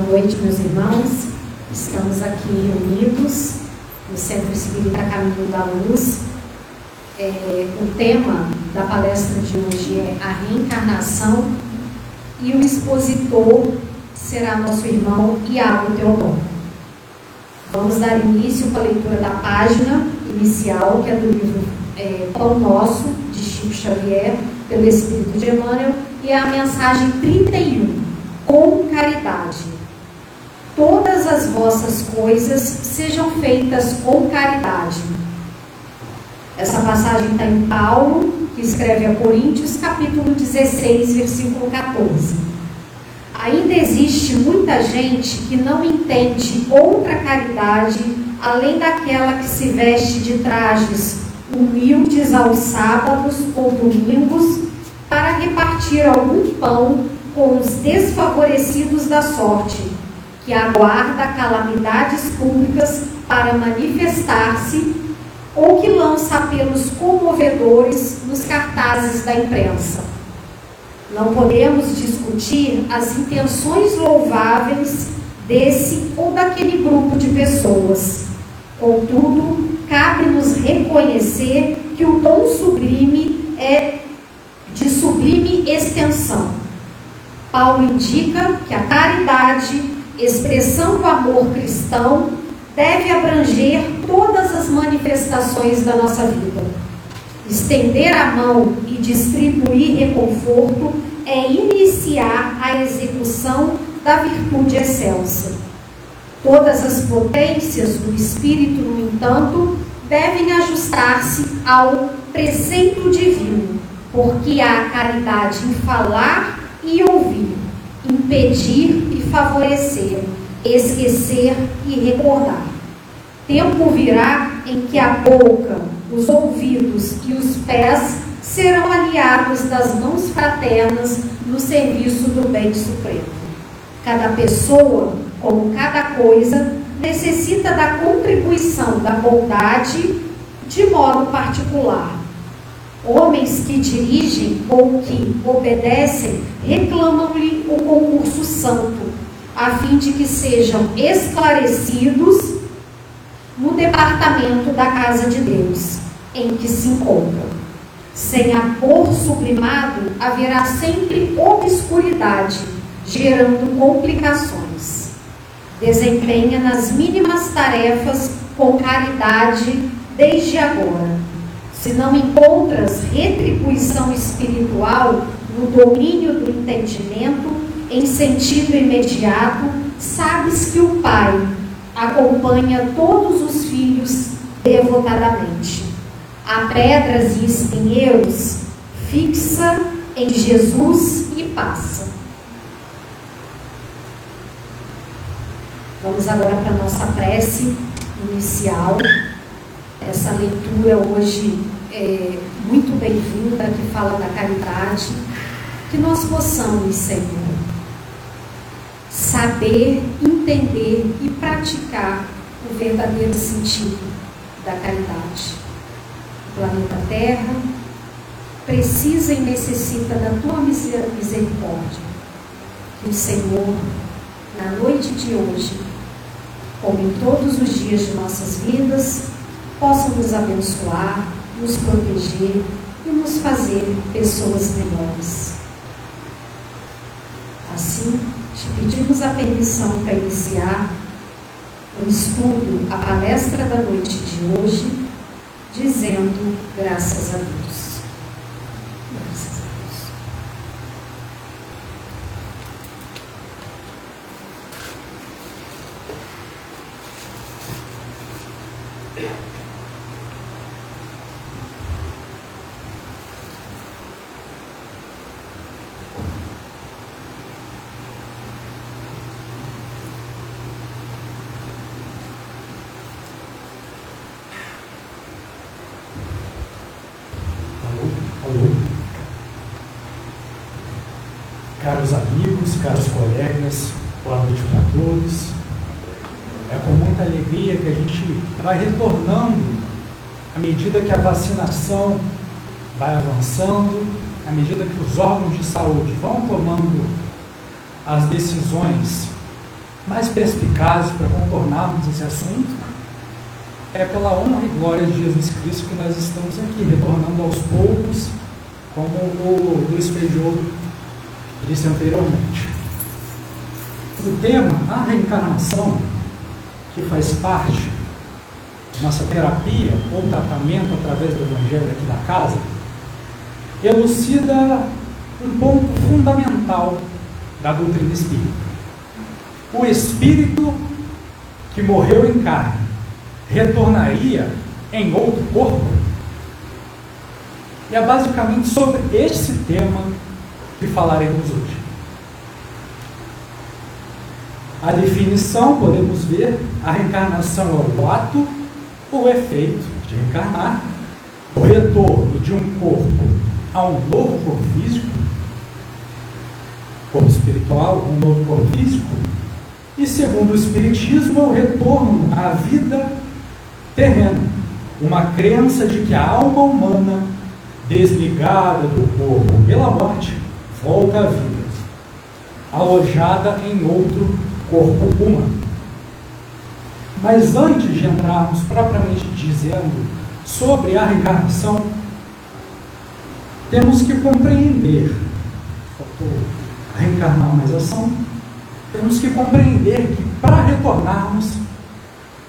Boa noite, meus irmãos. Estamos aqui reunidos no Centro Espírita Caminho da Luz. É, o tema da palestra de hoje é a reencarnação e o expositor será nosso irmão Iago Teodoro. Vamos dar início com a leitura da página inicial, que é do livro é, Pão Nosso, de Chico Xavier, pelo Espírito de Emmanuel, e é a mensagem 31, com caridade todas as vossas coisas sejam feitas com caridade. Essa passagem está em Paulo, que escreve a Coríntios, capítulo 16, versículo 14. Ainda existe muita gente que não entende outra caridade além daquela que se veste de trajes humildes aos sábados ou domingos para repartir algum pão com os desfavorecidos da sorte que aguarda calamidades públicas para manifestar-se ou que lança apelos comovedores nos cartazes da imprensa. Não podemos discutir as intenções louváveis desse ou daquele grupo de pessoas. Contudo, cabe-nos reconhecer que o dom sublime é de sublime extensão. Paulo indica que a caridade expressão do amor cristão deve abranger todas as manifestações da nossa vida. Estender a mão e distribuir reconforto é iniciar a execução da virtude excelsa. Todas as potências do espírito, no entanto, devem ajustar-se ao preceito divino, porque há caridade em falar e ouvir, impedir e favorecer, esquecer e recordar. Tempo virá em que a boca, os ouvidos e os pés serão aliados das mãos fraternas no serviço do bem supremo. Cada pessoa, como cada coisa, necessita da contribuição da bondade de modo particular Homens que dirigem ou que obedecem reclamam-lhe o concurso santo, a fim de que sejam esclarecidos no departamento da casa de Deus em que se encontram. Sem amor sublimado, haverá sempre obscuridade, gerando complicações. Desempenha nas mínimas tarefas com caridade desde agora se não encontras retribuição espiritual no domínio do entendimento, em sentido imediato, sabes que o Pai acompanha todos os filhos devotadamente. Há pedras e espinheiros, fixa em Jesus e passa. Vamos agora para a nossa prece inicial. Essa leitura hoje é muito bem-vinda, que fala da caridade, que nós possamos, Senhor, saber, entender e praticar o verdadeiro sentido da caridade. O planeta Terra precisa e necessita da tua misericórdia. Que o Senhor, na noite de hoje, como em todos os dias de nossas vidas, possa nos abençoar, nos proteger e nos fazer pessoas melhores. Assim, te pedimos a permissão para iniciar o estudo, a palestra da noite de hoje, dizendo graças a Deus. Caros amigos, caros colegas, boa noite para todos. É com muita alegria que a gente vai retornando à medida que a vacinação vai avançando, à medida que os órgãos de saúde vão tomando as decisões mais perspicazes para contornarmos esse assunto é pela honra e glória de Jesus Cristo que nós estamos aqui, retornando aos poucos, como o Luiz Feijó disse anteriormente. O tema, a reencarnação, que faz parte da nossa terapia ou tratamento através do Evangelho aqui da casa, elucida um ponto fundamental da doutrina espírita. O espírito que morreu em carne retornaria em outro corpo? E é basicamente sobre esse tema que falaremos hoje. A definição, podemos ver, a reencarnação é o ato ou efeito de reencarnar, o retorno de um corpo a um novo corpo físico, corpo espiritual, um novo corpo físico, e segundo o Espiritismo, é o retorno à vida terrena, uma crença de que a alma humana, desligada do corpo pela morte, volta à vida, alojada em outro corpo humano. Mas antes de entrarmos propriamente dizendo sobre a reencarnação, temos que compreender, faltou reencarnar mais ação, temos que compreender que para retornarmos,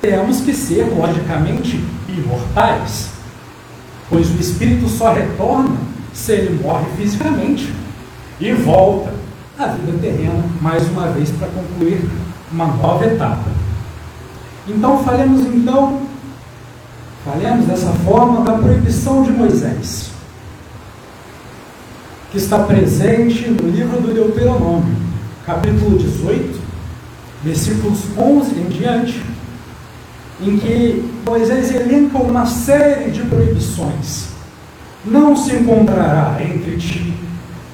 temos que ser, logicamente, imortais, pois o espírito só retorna se ele morre fisicamente e volta à vida terrena mais uma vez para concluir uma nova etapa. Então falemos então, falemos dessa forma da proibição de Moisés, que está presente no livro do Deuteronômio, capítulo 18, versículos 11 em diante, em que Moisés elenca uma série de proibições. Não se encontrará entre ti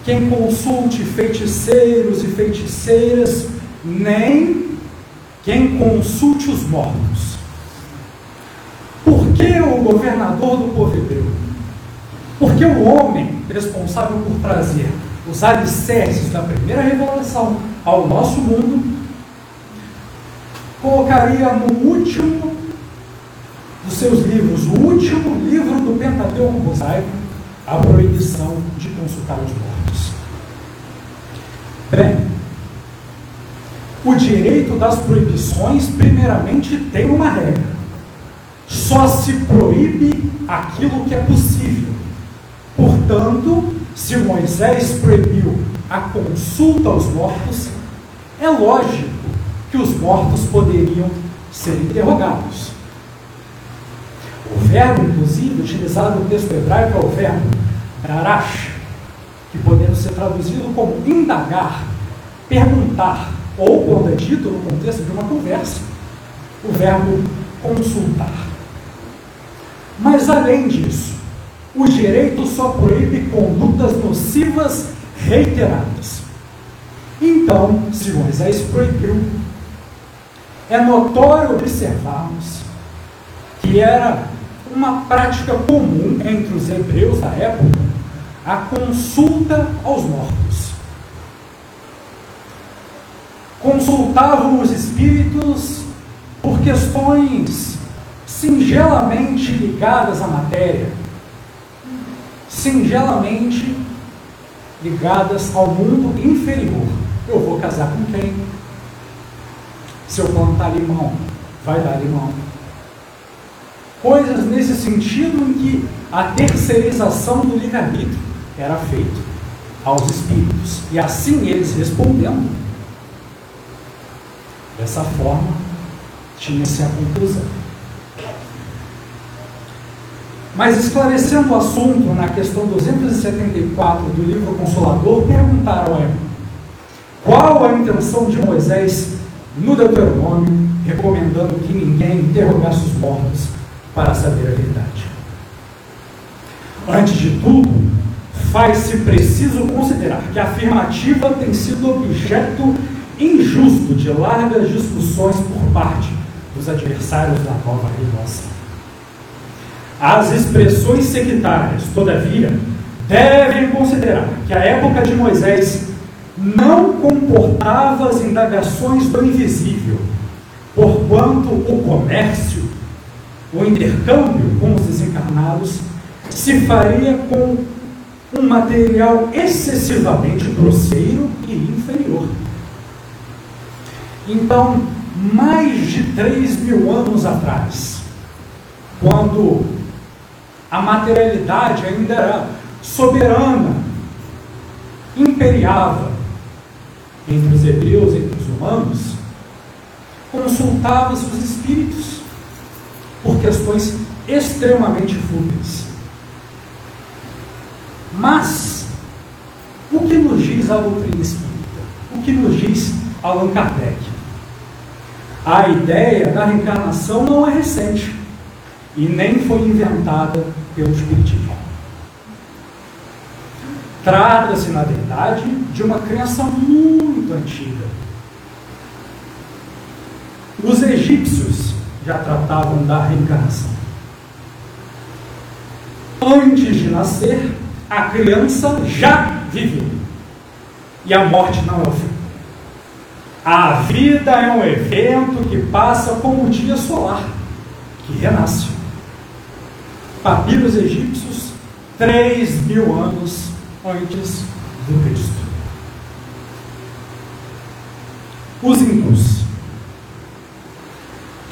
quem consulte feiticeiros e feiticeiras, nem quem consulte os mortos. Por que o governador do povo hebreu? Porque o homem responsável por trazer os alicerces da primeira revelação ao nosso mundo colocaria no último dos seus livros, o último livro do Pentateuco mosaico, a proibição de consultar os mortos. Bem, o direito das proibições, primeiramente, tem uma regra. Só se proíbe aquilo que é possível. Portanto, se Moisés proibiu a consulta aos mortos, é lógico que os mortos poderiam ser interrogados. O verbo, inclusive, utilizado no texto hebraico é o verbo darash, que podendo ser traduzido como indagar, perguntar, ou, quando é dito no contexto de uma conversa, o verbo consultar. Mas, além disso, o direito só proíbe condutas nocivas reiteradas. Então, se Moisés proibiu, é notório observarmos que era uma prática comum entre os hebreus da época a consulta aos mortos. Consultavam os espíritos por questões singelamente ligadas à matéria, singelamente ligadas ao mundo inferior. Eu vou casar com quem? Se eu plantar limão, vai dar limão coisas nesse sentido em que a terceirização do livre-arbítrio era feita aos espíritos. E assim eles respondendo. Dessa forma, tinha-se a conclusão. Mas esclarecendo o assunto na questão 274 do livro Consolador, perguntaram a qual a intenção de Moisés no Deuteronômio, recomendando que ninguém interrogasse os mortos para saber a verdade. Antes de tudo, faz-se preciso considerar que a afirmativa tem sido objeto injusto de largas discussões por parte dos adversários da nova revelação. As expressões sectárias, todavia, devem considerar que a época de Moisés não comportava as indagações do invisível, porquanto o comércio, o intercâmbio com os desencarnados, se faria com um material excessivamente grosseiro e inferior. Então, mais de 3 mil anos atrás, quando a materialidade ainda era soberana, imperiava entre os hebreus entre os humanos, consultava-se os espíritos por questões extremamente fúteis. Mas, o que nos diz a doutrina espírita? O que nos diz Allan Kardec? A ideia da reencarnação não é recente e nem foi inventada pelo Espiritismo. Trata-se, na verdade, de uma crença muito antiga. Os egípcios já tratavam da reencarnação. Antes de nascer, a criança já viveu. E a morte não é o fim. A vida é um evento que passa como o dia solar, que renasce. Papiros egípcios, 3 mil anos antes do Cristo. Os hindus.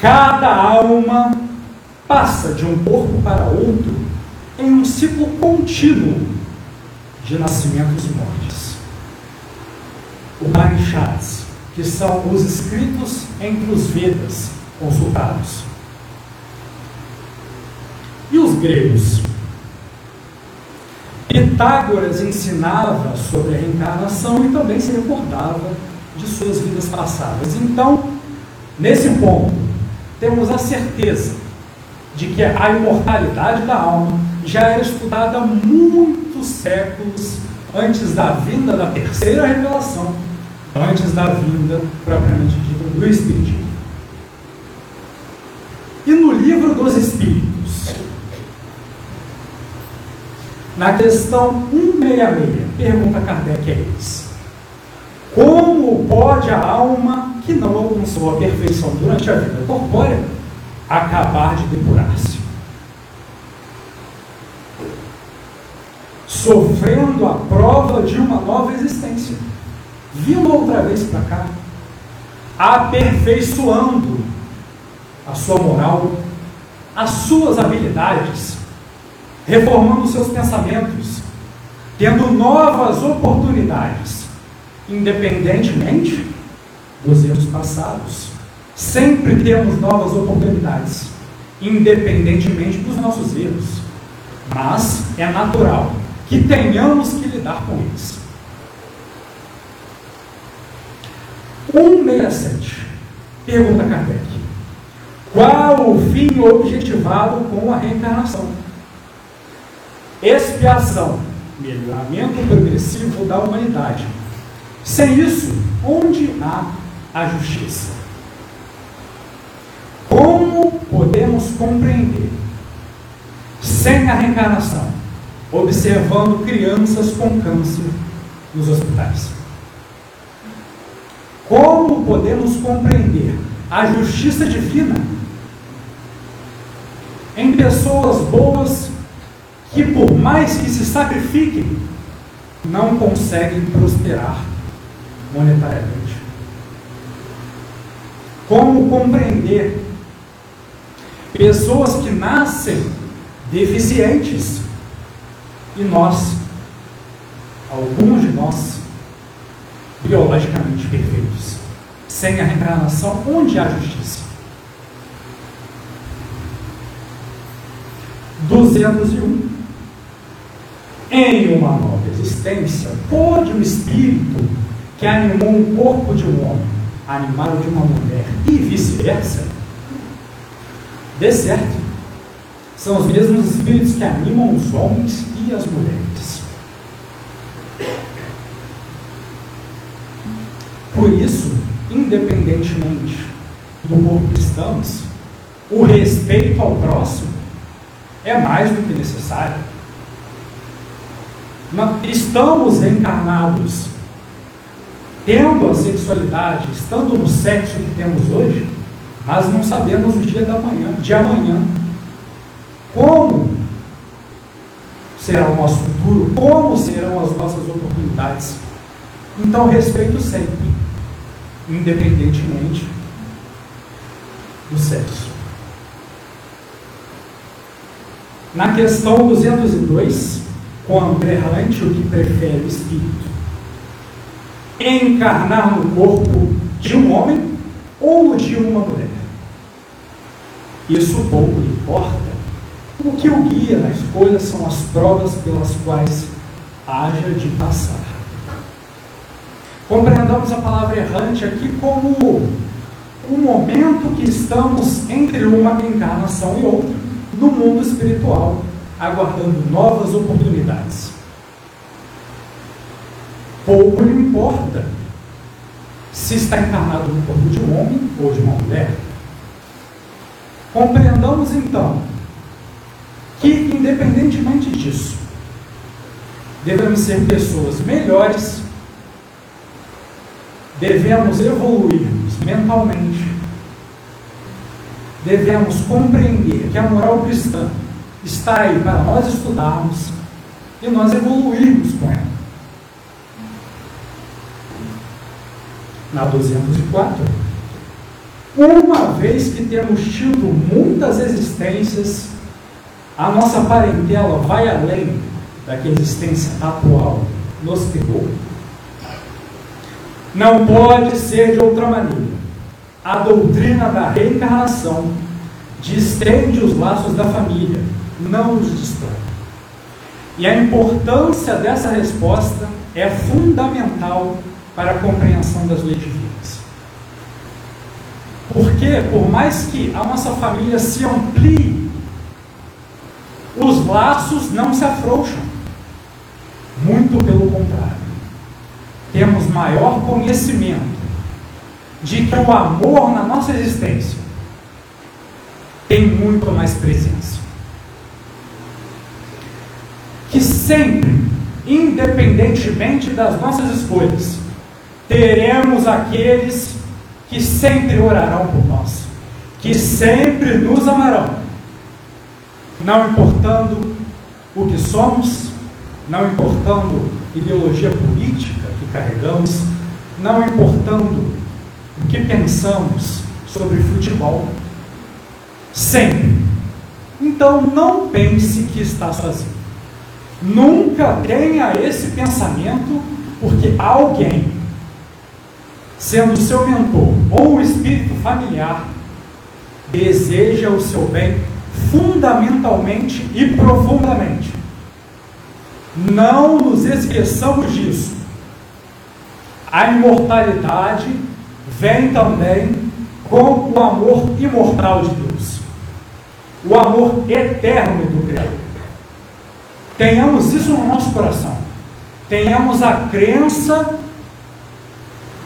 Cada alma passa de um corpo para outro em um ciclo contínuo de nascimentos e mortes. O Upanishads, que são os escritos entre os Vedas consultados. E os gregos? Pitágoras ensinava sobre a reencarnação e também se recordava de suas vidas passadas. Então, nesse ponto, temos a certeza de que a imortalidade da alma já era estudada muitos séculos antes da vinda da terceira revelação, antes da vinda propriamente dita do Espiritismo. E no livro dos Espíritos, na questão 166, pergunta Kardec a eles: Como pode a alma que não alcançou a perfeição durante a vida corpórea acabar de depurar-se? Sofrendo a prova de uma nova existência, vindo outra vez para cá, aperfeiçoando a sua moral, as suas habilidades, reformando seus pensamentos, tendo novas oportunidades, independentemente dos erros passados. Sempre temos novas oportunidades, independentemente dos nossos erros. Mas é natural que tenhamos que lidar com eles. 167. Pergunta Kardec. Qual o fim objetivado com a reencarnação? Expiação, melhoramento progressivo da humanidade. Sem isso, onde há a justiça? Como podemos compreender, sem a reencarnação, observando crianças com câncer nos hospitais? Como podemos compreender a justiça divina em pessoas boas que, por mais que se sacrifiquem, não conseguem prosperar monetariamente? Como compreender pessoas que nascem deficientes e nós, alguns de nós, biologicamente perfeitos? Sem a reencarnação, onde há justiça? 201. Em uma nova existência, pode o espírito que animou o corpo de um homem animar o de uma mulher e vice-versa? Dê certo. São os mesmos espíritos que animam os homens e as mulheres. Por isso, independentemente do corpo que estamos, o respeito ao próximo é mais do que necessário. Estamos encarnados tendo a sexualidade, estando no sexo que temos hoje, mas não sabemos o dia da manhã, de amanhã. Como será o nosso futuro? Como serão as nossas oportunidades? Então, respeito sempre, independentemente do sexo. Na questão 202, quando errante o que prefere o espírito, encarnar no corpo de um homem ou de uma mulher. Isso pouco importa. O que o guia na escolha são as provas pelas quais haja de passar. Compreendamos a palavra errante aqui como um momento que estamos entre uma encarnação e outra, no mundo espiritual, aguardando novas oportunidades. Pouco lhe importa se está encarnado no corpo de um homem ou de uma mulher. Compreendamos então que, independentemente disso, devemos ser pessoas melhores, devemos evoluirmos mentalmente, devemos compreender que a moral cristã está aí para nós estudarmos e nós evoluirmos com ela. Na 204, uma vez que temos tido muitas existências, a nossa parentela vai além da que a existência atual nos pegou. Não pode ser de outra maneira. A doutrina da reencarnação distende os laços da família, não os destrói. E a importância dessa resposta é fundamental para a compreensão das leis divinas. Porque, por mais que a nossa família se amplie, os laços não se afrouxam. Muito pelo contrário. Temos maior conhecimento de que o amor na nossa existência tem muito mais presença. Que sempre, independentemente das nossas escolhas, teremos aqueles que sempre orarão por nós, que sempre nos amarão, não importando o que somos, não importando ideologia política que carregamos, não importando o que pensamos sobre futebol, sempre. Então não pense que está sozinho. Nunca tenha esse pensamento, porque alguém sendo seu mentor ou o espírito familiar, deseja o seu bem fundamentalmente e profundamente. Não nos esqueçamos disso. A imortalidade vem também com o amor imortal de Deus, o amor eterno do Criador. Tenhamos isso no nosso coração. Tenhamos a crença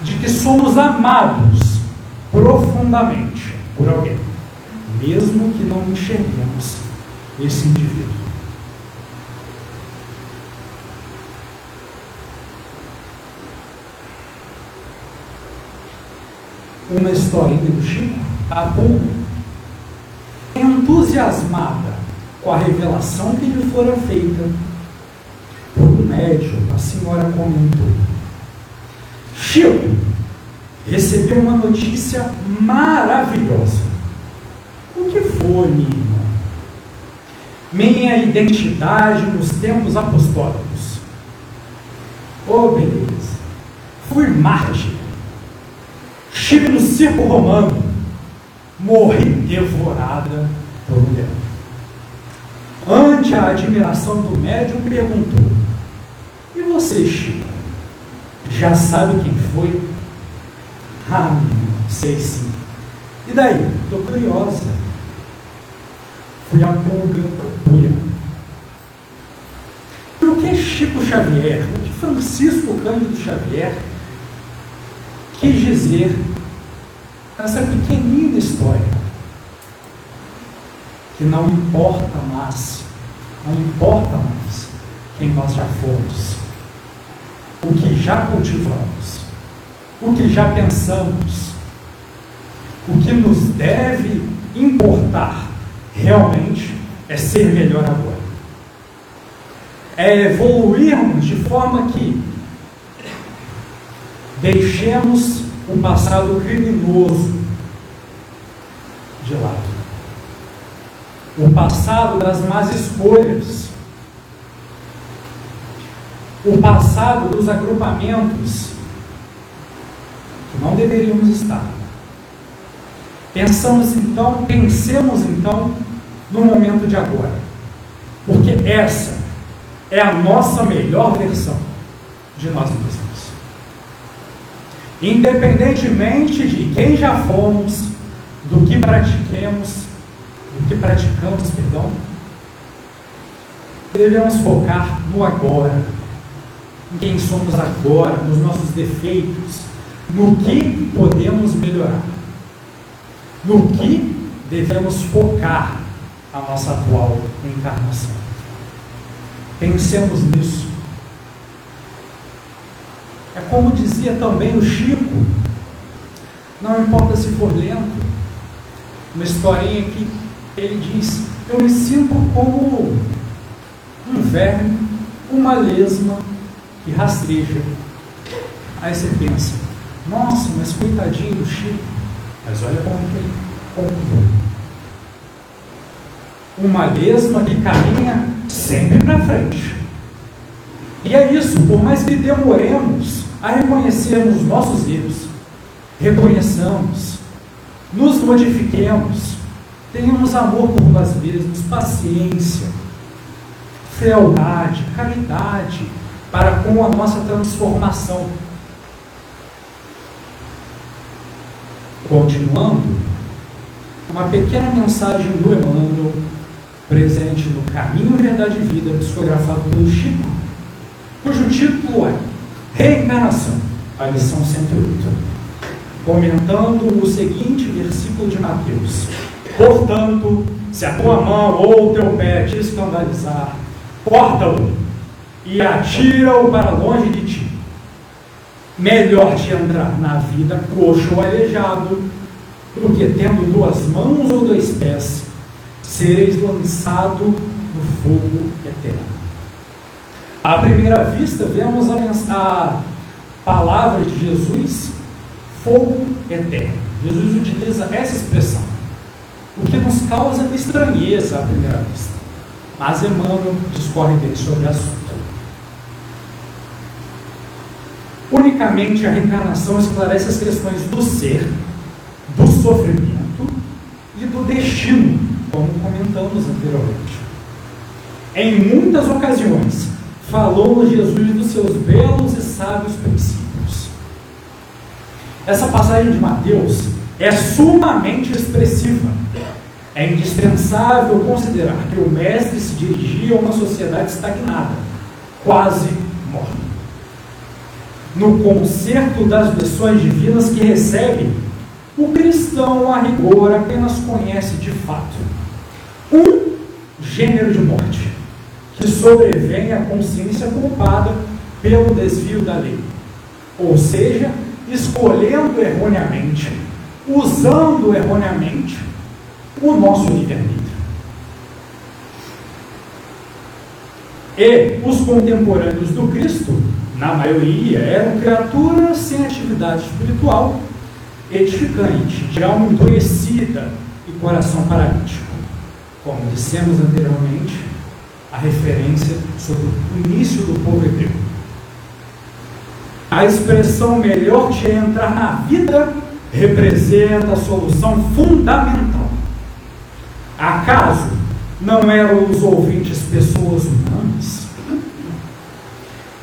de que somos amados profundamente por alguém, mesmo que não enxerguemos esse indivíduo. Uma historinha do Chico, a pouco, entusiasmada com a revelação que lhe fora feita por um médium, a senhora comentou Chico recebeu uma notícia maravilhosa. O que foi, minha irmã? Minha identidade nos tempos apostólicos. Oh, beleza. Fui mártir. Estive no circo romano. Morri devorada por um leão. Ante a admiração do médium, perguntou: E você, Chico? Já sabe quem foi? Ah, sei sim. E daí? Estou curiosa. Fui a pulga pura. E o que Chico Xavier, o que Francisco Cândido Xavier quis dizer nessa pequenina história? Que não importa mais, não importa mais quem nós já fomos o que já cultivamos, o que já pensamos. O que nos deve importar realmente é ser melhor agora. É evoluirmos de forma que deixemos o passado criminoso de lado. O passado das más escolhas. O passado dos agrupamentos que não deveríamos estar. Pensamos então, pensemos então no momento de agora. Porque essa é a nossa melhor versão de nós mesmos. Independentemente de quem já fomos, do que pratiquemos, do que praticamos, perdão, devemos focar no agora, em quem somos agora, nos nossos defeitos, no que podemos melhorar, no que devemos focar a nossa atual encarnação. Pensemos nisso. É como dizia também o Chico, não importa se for lento, uma historinha que ele diz, eu me sinto como um verme, uma lesma que rasteja. Aí você pensa, nossa, mas coitadinho do Chico, mas olha como que ele conclui uma lesma que caminha sempre para frente. E é isso, por mais que demoremos a reconhecermos nossos erros, reconheçamos, nos modifiquemos, tenhamos amor por nós mesmos, paciência, fealdade, caridade para com a nossa transformação. Continuando, uma pequena mensagem do Emmanuel presente no Caminho, Verdade e Vida, psicografado pelo Chico, cujo título é Reencarnação, a lição 108, comentando o seguinte versículo de Mateus: Portanto, se a tua mão ou o teu pé te escandalizar, corta-o e atira-o para longe de ti. Melhor te entrar na vida coxo ou aleijado, do que tendo duas mãos ou dois pés sereis lançado no fogo eterno. À primeira vista, vemos a, a palavra de Jesus, fogo eterno. Jesus utiliza essa expressão, o que nos causa estranheza à primeira vista. Mas Emmanuel discorre bem sobre o assunto. Unicamente a reencarnação esclarece as questões do ser, do sofrimento e do destino como comentamos anteriormente. Em muitas ocasiões, falou Jesus dos seus belos e sábios princípios. Essa passagem de Mateus é sumamente expressiva. É indispensável considerar que o Mestre se dirigia a uma sociedade estagnada, quase morta. No concerto das lições divinas que recebe, o cristão, a rigor, apenas conhece de fato um gênero de morte que sobrevém à consciência culpada pelo desvio da lei. Ou seja, escolhendo erroneamente, usando erroneamente o nosso livre-arbítrio. E os contemporâneos do Cristo, na maioria, eram criaturas sem atividade espiritual edificante, de alma endurecida e coração paralítico. Como dissemos anteriormente, a referência sobre o início do povo hebreu. A expressão melhor de entrar na vida representa a solução fundamental. Acaso não eram os ouvintes pessoas humanas?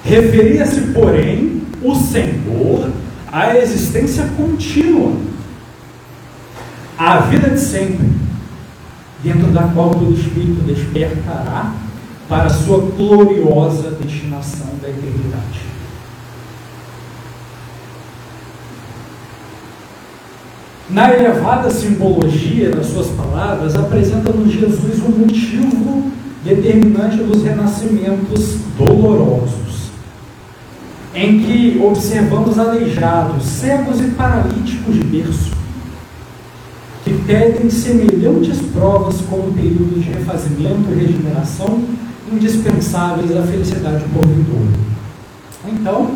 Referia-se, porém, o Senhor à existência contínua, à vida de sempre, dentro da qual todo espírito despertará para a sua gloriosa destinação da eternidade. Na elevada simbologia das suas palavras, apresenta-nos Jesus o motivo determinante dos renascimentos dolorosos. em que observamos aleijados, cegos e paralíticos de berço, que pedem semelhantes provas como períodos de refazimento e regeneração indispensáveis à felicidade por vindoura. Então,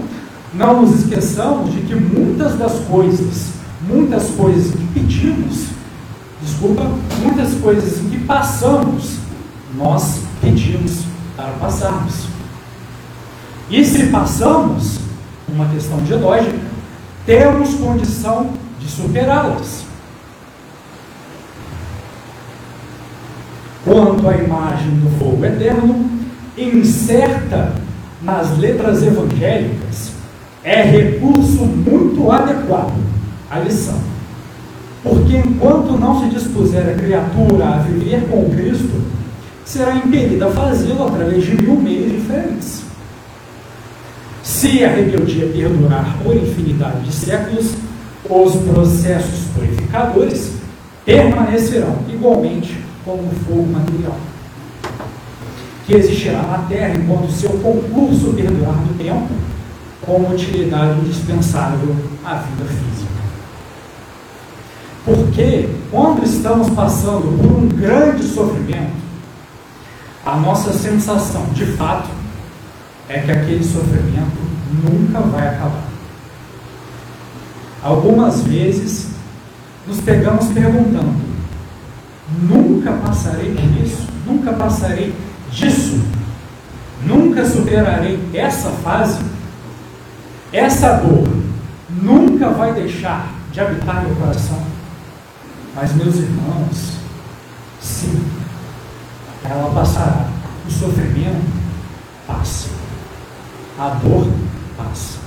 não nos esqueçamos de que muitas das coisas, muitas coisas que pedimos, desculpa, muitas coisas que passamos, nós pedimos para passarmos. E se passamos, uma questão de lógica, temos condição de superá-las. Quanto à imagem do fogo eterno, incerta nas letras evangélicas, é recurso muito adequado à lição. Porque enquanto não se dispuser a criatura a viver com Cristo, será impedida a fazê-lo através de mil meios diferentes. Se a rebeldia perdurar por infinidade de séculos, os processos purificadores permanecerão igualmente como fogo material, que existirá na Terra enquanto seu concurso perdurar no tempo, como utilidade indispensável à vida física. Porque quando estamos passando por um grande sofrimento, a nossa sensação de fato é que aquele sofrimento nunca vai acabar. Algumas vezes nos pegamos perguntando: nunca passarei disso? Nunca passarei disso? Nunca superarei essa fase? Essa dor nunca vai deixar de habitar meu coração? Mas, meus irmãos, sim, ela passará. O sofrimento passa. A dor passa.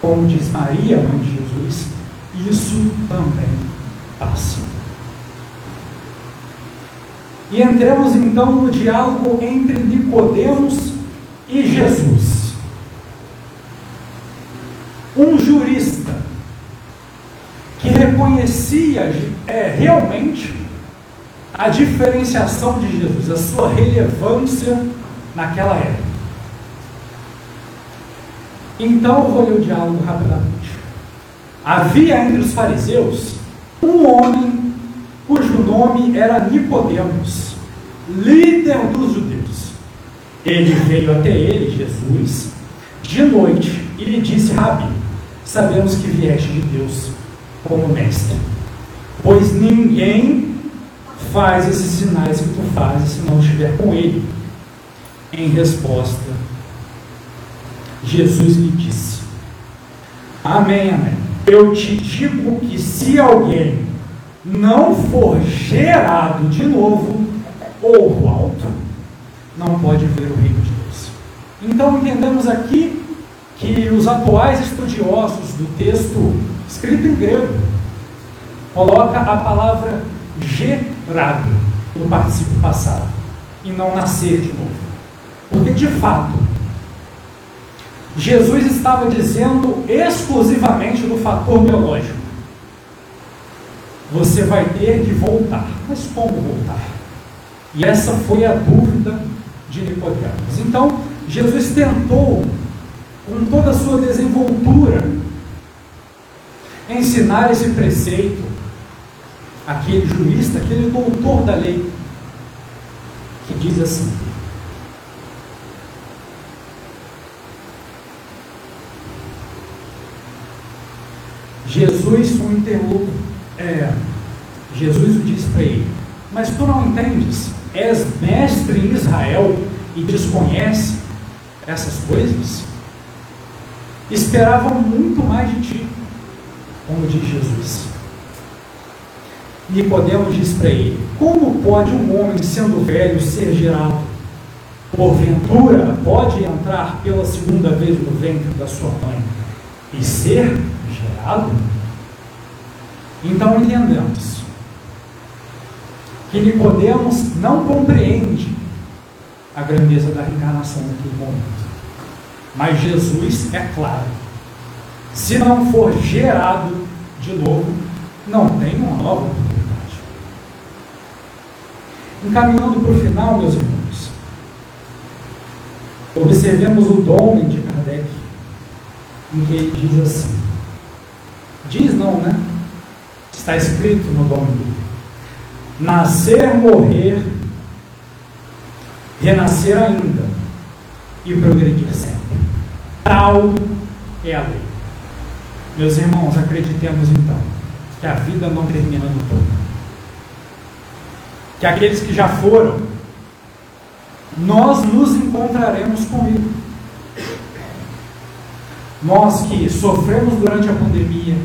Como diz Maria, mãe de Jesus, isso também passa. E entremos então no diálogo entre Nicodemos e Jesus. Um jurista que reconhecia é, realmente a diferenciação de Jesus, a sua relevância naquela época. Então eu vou ler o diálogo rapidamente. Havia entre os fariseus um homem cujo nome era Nicodemos, líder dos judeus. Ele veio até ele, Jesus, de noite e lhe disse: Rabi, sabemos que vieste de Deus como mestre, pois ninguém faz esses sinais que tu fazes se não estiver com ele. Em resposta, Jesus lhe disse: Amém, amém. Eu te digo que se alguém não for gerado de novo ou do alto, não pode ver o reino de Deus. Então entendemos aqui que os atuais estudiosos do texto escrito em grego coloca a palavra gerado no participo passado e não nascer de novo. Porque de fato, Jesus estava dizendo exclusivamente do fator biológico. Você vai ter que voltar. Mas como voltar? E essa foi a dúvida de Nicodemos. Então, Jesus tentou, com toda a sua desenvoltura, ensinar esse preceito aquele jurista, aquele doutor da lei, que diz assim: Jesus o interrogou, é, Jesus o disse para ele, mas tu não entendes, és mestre em Israel e desconhece essas coisas? Esperavam muito mais de ti, como diz Jesus. Nicodemos diz para ele: Como pode um homem sendo velho ser gerado? Porventura pode entrar pela segunda vez no ventre da sua mãe e ser gerado? Então entendemos que Nicodemos não compreende a grandeza da reencarnação naquele momento. Mas Jesus é claro. Se não for gerado de novo, não tem uma nova Encaminhando para o final, meus irmãos, observemos o dom de Kardec, em que ele diz assim: diz não, né? Está escrito no dele: nascer, morrer, renascer ainda e progredir sempre. Tal é a lei. Meus irmãos, acreditemos então que a vida não termina no todo. Que aqueles que já foram, nós nos encontraremos com ele. Nós que sofremos durante a pandemia,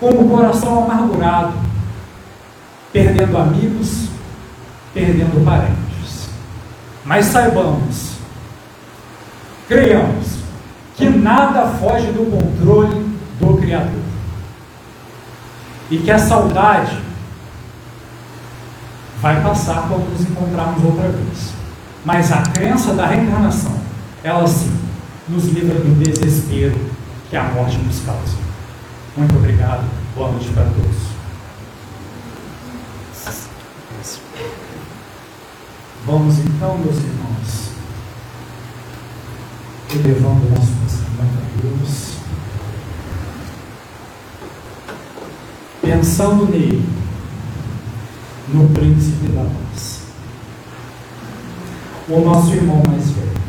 com o coração amargurado, perdendo amigos, perdendo parentes. Mas saibamos, creiamos, que nada foge do controle do Criador. E que a saudade vai passar quando nos encontrarmos outra vez. Mas a crença da reencarnação, ela sim, nos livra do desespero que a morte nos causa. Muito obrigado. Boa noite para todos. Vamos então, meus irmãos, elevando o nosso pensamento a Deus, pensando nele, no príncipe da paz, o nosso irmão mais velho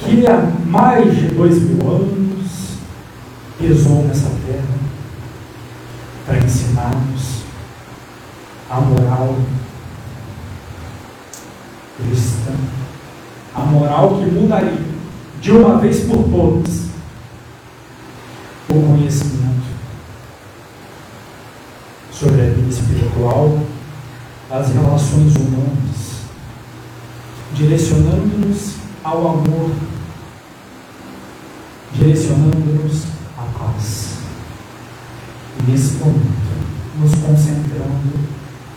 que há mais de dois mil anos pisou nessa terra para ensinar-nos a moral cristã, a moral que mudaria de uma vez por todas o conhecimento sobre a vida espiritual, as relações humanas, direcionando-nos ao amor direcionando-nos paz. E nesse momento, nos concentrando,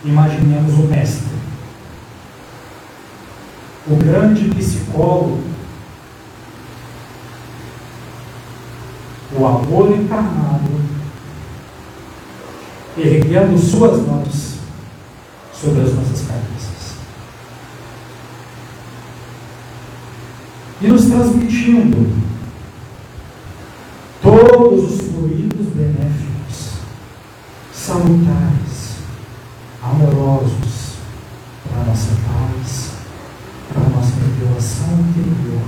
imaginemos o Mestre, o grande psicólogo, o amor encarnado, erguendo suas mãos sobre as nossas cabeças. E nos transmitindo todos os fluidos benéficos, salutares, amorosos para a nossa paz, para a nossa revelação interior,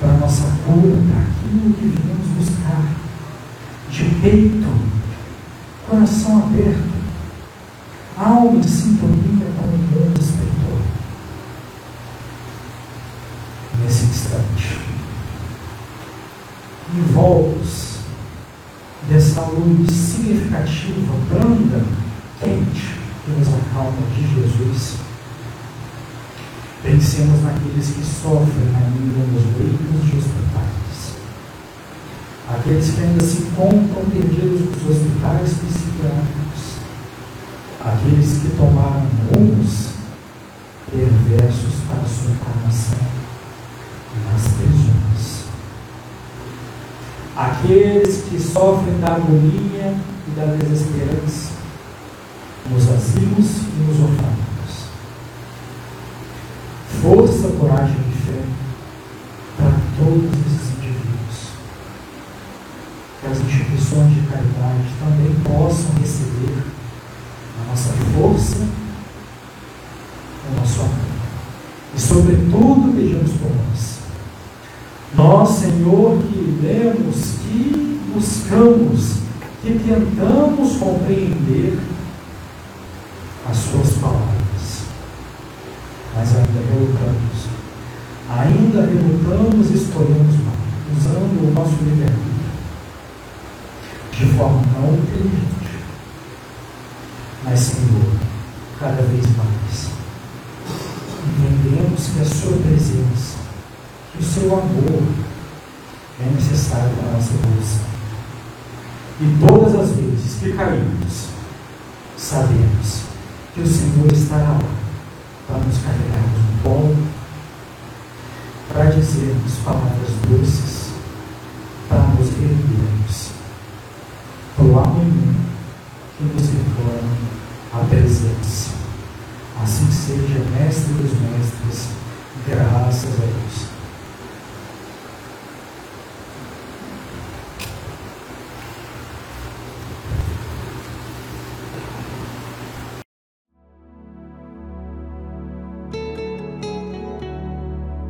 para a nossa cura, para aquilo que viemos buscar, de peito, coração aberto, alma em sintonia com o mundo espiritual. Nesse instante envoltos dessa luz significativa, branda, quente, que nos acalma de Jesus. Pensemos naqueles que sofrem ainda nos leitos de hospitais. Aqueles que ainda se encontram perdidos nos hospitais psiquiátricos. Aqueles que tomaram rumos perversos para sua encarnação nas prisões aqueles que sofrem da agonia e da desesperança nos asilos e nos orfanatos. Força, coragem e fé para todos esses indivíduos. Que as instituições de caridade também possam receber a nossa força, o nosso amor. E, sobretudo, pedimos por nós nós, Senhor, que lemos, que buscamos, que tentamos compreender as Suas palavras, mas ainda relutamos, ainda relutamos e escolhemos mal, usando o nosso livre-arbítrio. De forma não inteligente, mas, Senhor, cada vez mais entendemos que a Sua presença o seu amor é necessário para a nossa evolução. E todas as vezes que caímos, sabemos que o Senhor estará lá